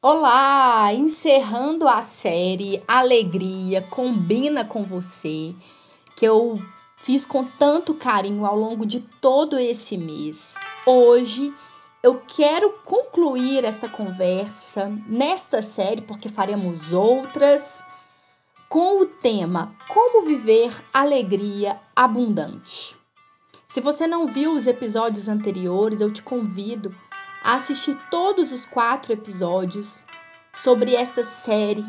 Olá! Encerrando a série Alegria Combina com Você, que eu fiz com tanto carinho ao longo de todo esse mês. Hoje eu quero concluir essa conversa nesta série, porque faremos outras, com o tema Como Viver Alegria Abundante. Se você não viu os episódios anteriores, eu te convido a assistir todos os quatro episódios sobre esta série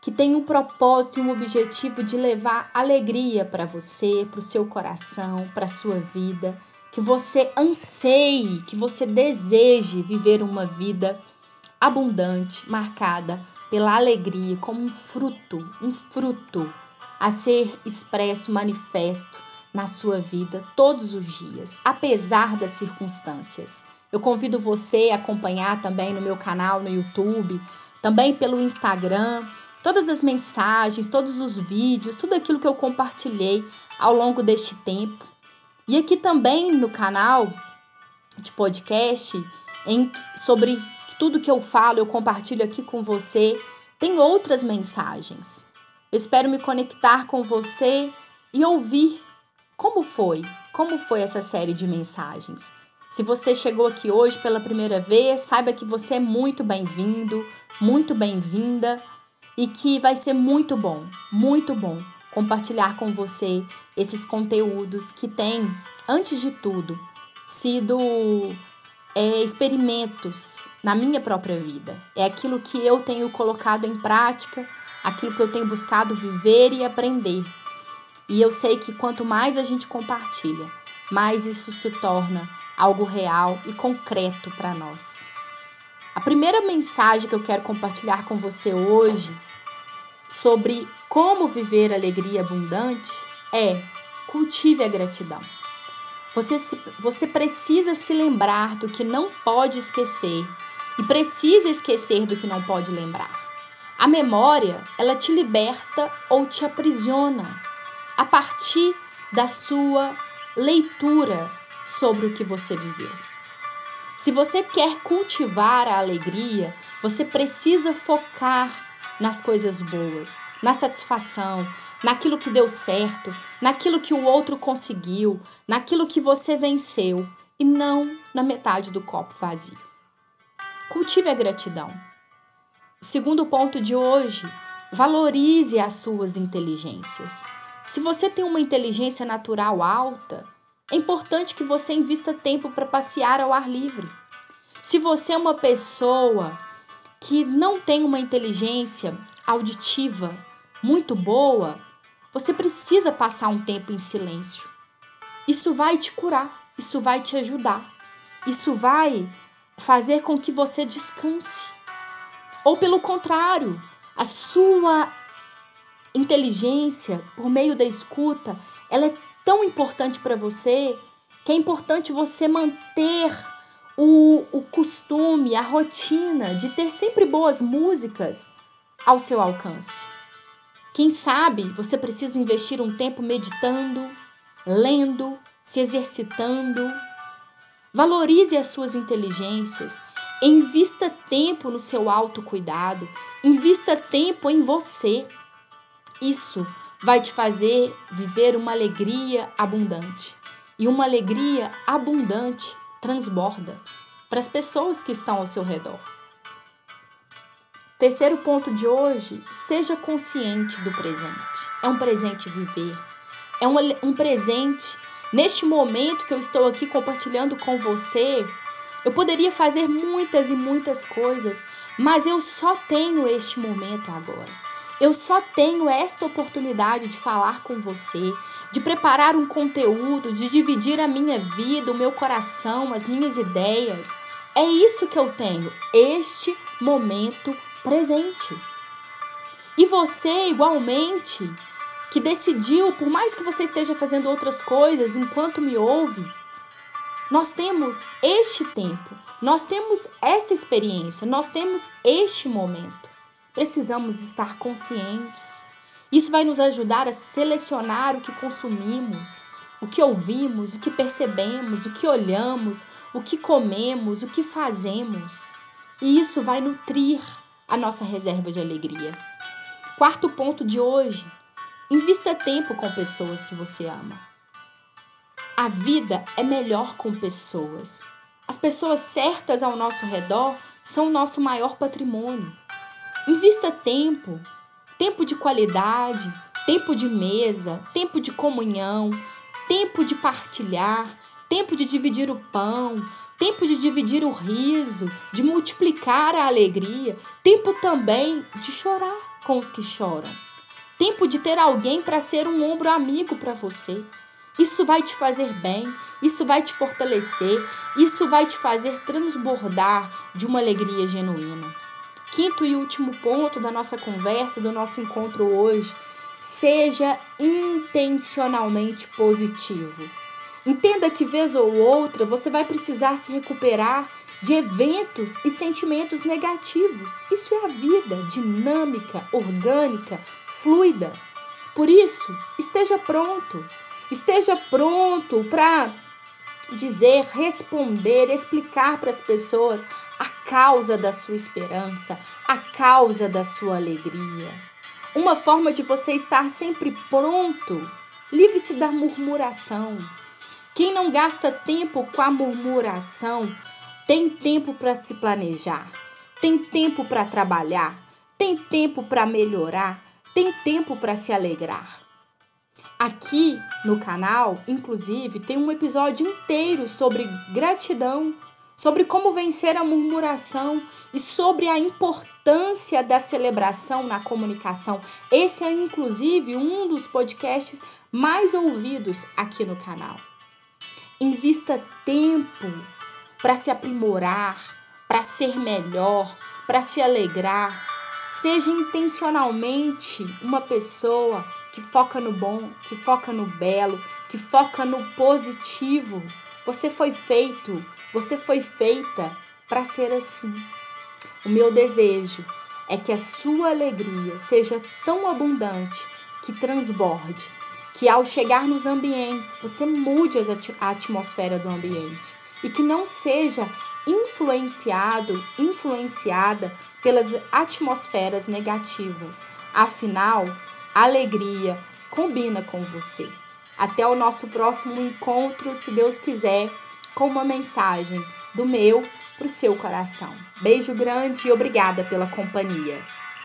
que tem um propósito e um objetivo de levar alegria para você, para o seu coração, para a sua vida, que você anseie, que você deseje viver uma vida abundante, marcada pela alegria como um fruto, um fruto a ser expresso, manifesto na sua vida todos os dias, apesar das circunstâncias. Eu convido você a acompanhar também no meu canal no YouTube, também pelo Instagram, todas as mensagens, todos os vídeos, tudo aquilo que eu compartilhei ao longo deste tempo. E aqui também no canal de podcast, em, sobre tudo que eu falo, eu compartilho aqui com você, tem outras mensagens. Eu espero me conectar com você e ouvir como foi, como foi essa série de mensagens. Se você chegou aqui hoje pela primeira vez, saiba que você é muito bem-vindo, muito bem-vinda e que vai ser muito bom, muito bom compartilhar com você esses conteúdos que têm, antes de tudo, sido é, experimentos na minha própria vida. É aquilo que eu tenho colocado em prática, aquilo que eu tenho buscado viver e aprender. E eu sei que quanto mais a gente compartilha, mais isso se torna algo real e concreto para nós. A primeira mensagem que eu quero compartilhar com você hoje sobre como viver alegria abundante é cultive a gratidão. Você, você precisa se lembrar do que não pode esquecer e precisa esquecer do que não pode lembrar. A memória, ela te liberta ou te aprisiona a partir da sua leitura sobre o que você viveu. Se você quer cultivar a alegria, você precisa focar nas coisas boas, na satisfação, naquilo que deu certo, naquilo que o outro conseguiu, naquilo que você venceu e não na metade do copo vazio. Cultive a gratidão. O segundo ponto de hoje, valorize as suas inteligências. Se você tem uma inteligência natural alta, é importante que você invista tempo para passear ao ar livre. Se você é uma pessoa que não tem uma inteligência auditiva muito boa, você precisa passar um tempo em silêncio. Isso vai te curar, isso vai te ajudar, isso vai fazer com que você descanse. Ou pelo contrário, a sua inteligência, por meio da escuta, ela é tão importante para você que é importante você manter o, o costume, a rotina de ter sempre boas músicas ao seu alcance. Quem sabe você precisa investir um tempo meditando, lendo, se exercitando. Valorize as suas inteligências, invista tempo no seu autocuidado, invista tempo em você. Isso vai te fazer viver uma alegria abundante. E uma alegria abundante transborda para as pessoas que estão ao seu redor. Terceiro ponto de hoje, seja consciente do presente. É um presente viver. É um, um presente. Neste momento que eu estou aqui compartilhando com você, eu poderia fazer muitas e muitas coisas, mas eu só tenho este momento agora. Eu só tenho esta oportunidade de falar com você, de preparar um conteúdo, de dividir a minha vida, o meu coração, as minhas ideias. É isso que eu tenho, este momento presente. E você, igualmente, que decidiu, por mais que você esteja fazendo outras coisas enquanto me ouve, nós temos este tempo, nós temos esta experiência, nós temos este momento precisamos estar conscientes. Isso vai nos ajudar a selecionar o que consumimos, o que ouvimos, o que percebemos, o que olhamos, o que comemos, o que fazemos. E isso vai nutrir a nossa reserva de alegria. Quarto ponto de hoje: invista tempo com pessoas que você ama. A vida é melhor com pessoas. As pessoas certas ao nosso redor são o nosso maior patrimônio. Invista tempo, tempo de qualidade, tempo de mesa, tempo de comunhão, tempo de partilhar, tempo de dividir o pão, tempo de dividir o riso, de multiplicar a alegria, tempo também de chorar com os que choram, tempo de ter alguém para ser um ombro amigo para você. Isso vai te fazer bem, isso vai te fortalecer, isso vai te fazer transbordar de uma alegria genuína. Quinto e último ponto da nossa conversa, do nosso encontro hoje, seja intencionalmente positivo. Entenda que vez ou outra você vai precisar se recuperar de eventos e sentimentos negativos. Isso é a vida, dinâmica, orgânica, fluida. Por isso, esteja pronto. Esteja pronto para dizer, responder, explicar para as pessoas a causa da sua esperança, a causa da sua alegria. Uma forma de você estar sempre pronto, livre-se da murmuração. Quem não gasta tempo com a murmuração tem tempo para se planejar, tem tempo para trabalhar, tem tempo para melhorar, tem tempo para se alegrar. Aqui no canal, inclusive, tem um episódio inteiro sobre gratidão, sobre como vencer a murmuração e sobre a importância da celebração na comunicação. Esse é, inclusive, um dos podcasts mais ouvidos aqui no canal. Invista tempo para se aprimorar, para ser melhor, para se alegrar. Seja intencionalmente uma pessoa que foca no bom, que foca no belo, que foca no positivo. Você foi feito, você foi feita para ser assim. O meu desejo é que a sua alegria seja tão abundante que transborde, que ao chegar nos ambientes você mude a atmosfera do ambiente e que não seja influenciado, influenciada pelas atmosferas negativas. Afinal, alegria combina com você. Até o nosso próximo encontro, se Deus quiser, com uma mensagem do meu para o seu coração. Beijo grande e obrigada pela companhia.